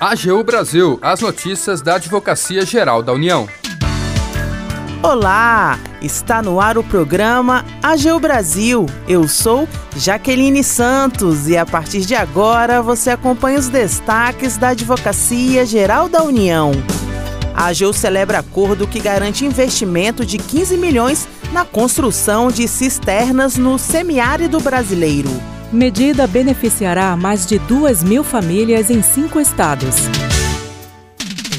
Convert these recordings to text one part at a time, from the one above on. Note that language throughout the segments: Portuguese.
AGU Brasil, as notícias da Advocacia Geral da União. Olá, está no ar o programa AGU Brasil. Eu sou Jaqueline Santos e a partir de agora você acompanha os destaques da Advocacia Geral da União. A AGU celebra acordo que garante investimento de 15 milhões na construção de cisternas no semiárido brasileiro. Medida beneficiará mais de 2 mil famílias em cinco estados.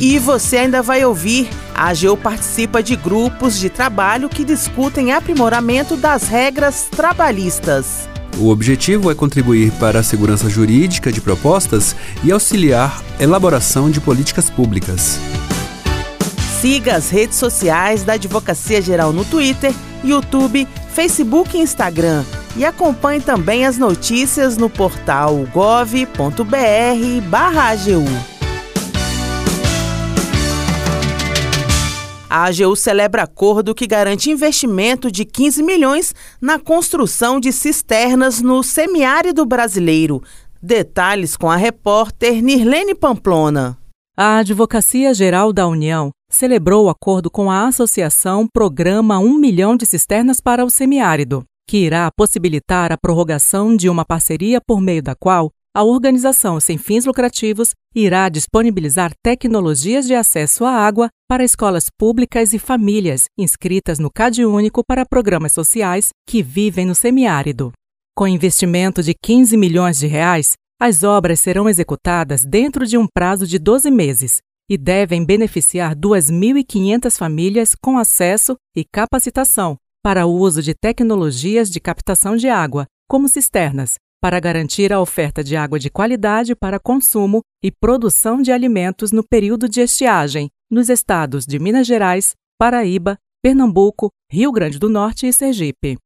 E você ainda vai ouvir: a AGU participa de grupos de trabalho que discutem aprimoramento das regras trabalhistas. O objetivo é contribuir para a segurança jurídica de propostas e auxiliar a elaboração de políticas públicas. Siga as redes sociais da Advocacia Geral no Twitter, YouTube, Facebook e Instagram. E acompanhe também as notícias no portal gov.br/agu. A AGU celebra acordo que garante investimento de 15 milhões na construção de cisternas no semiárido brasileiro. Detalhes com a repórter Nirlene Pamplona. A Advocacia Geral da União celebrou o acordo com a Associação Programa 1 milhão de cisternas para o semiárido, que irá possibilitar a prorrogação de uma parceria por meio da qual a organização sem fins lucrativos irá disponibilizar tecnologias de acesso à água para escolas públicas e famílias inscritas no CAD Único para programas sociais que vivem no semiárido. Com investimento de 15 milhões de reais, as obras serão executadas dentro de um prazo de 12 meses e devem beneficiar 2.500 famílias com acesso e capacitação para o uso de tecnologias de captação de água, como cisternas, para garantir a oferta de água de qualidade para consumo e produção de alimentos no período de estiagem, nos estados de Minas Gerais, Paraíba, Pernambuco, Rio Grande do Norte e Sergipe.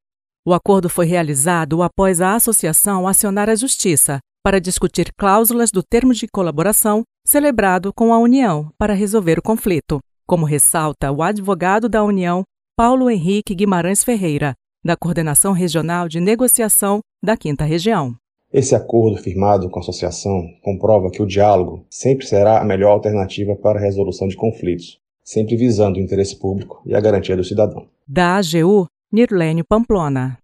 O acordo foi realizado após a associação acionar a Justiça para discutir cláusulas do termo de colaboração celebrado com a União para resolver o conflito, como ressalta o advogado da União, Paulo Henrique Guimarães Ferreira, da Coordenação Regional de Negociação da Quinta Região. Esse acordo firmado com a associação comprova que o diálogo sempre será a melhor alternativa para a resolução de conflitos, sempre visando o interesse público e a garantia do cidadão. Da AGU, Nirlene Pamplona.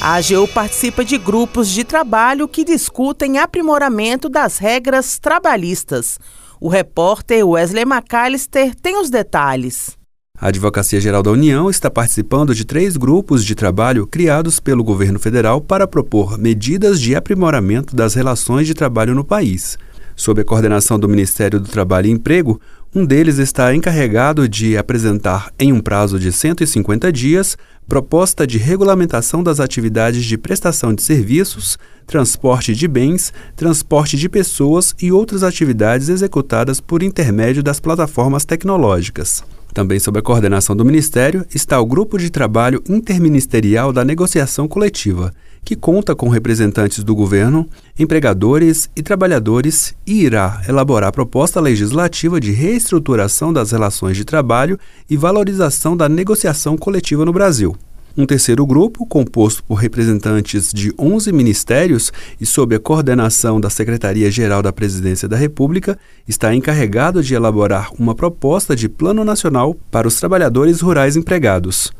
A AGU participa de grupos de trabalho que discutem aprimoramento das regras trabalhistas. O repórter Wesley McAllister tem os detalhes. A Advocacia Geral da União está participando de três grupos de trabalho criados pelo governo federal para propor medidas de aprimoramento das relações de trabalho no país. Sob a coordenação do Ministério do Trabalho e Emprego, um deles está encarregado de apresentar, em um prazo de 150 dias, proposta de regulamentação das atividades de prestação de serviços, transporte de bens, transporte de pessoas e outras atividades executadas por intermédio das plataformas tecnológicas. Também sob a coordenação do Ministério está o Grupo de Trabalho Interministerial da Negociação Coletiva, que conta com representantes do governo, empregadores e trabalhadores e irá elaborar proposta legislativa de reestruturação das relações de trabalho e valorização da negociação coletiva no Brasil. Um terceiro grupo, composto por representantes de 11 ministérios e sob a coordenação da Secretaria-Geral da Presidência da República, está encarregado de elaborar uma proposta de Plano Nacional para os Trabalhadores Rurais Empregados.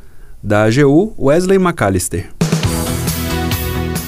Da AGU, Wesley McAllister.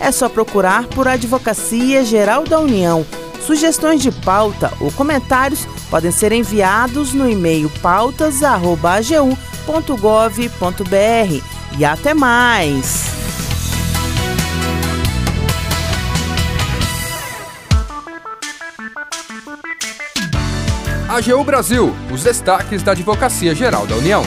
É só procurar por Advocacia Geral da União. Sugestões de pauta ou comentários podem ser enviados no e-mail pautas.agu.gov.br e até mais! AGU Brasil, os destaques da Advocacia Geral da União.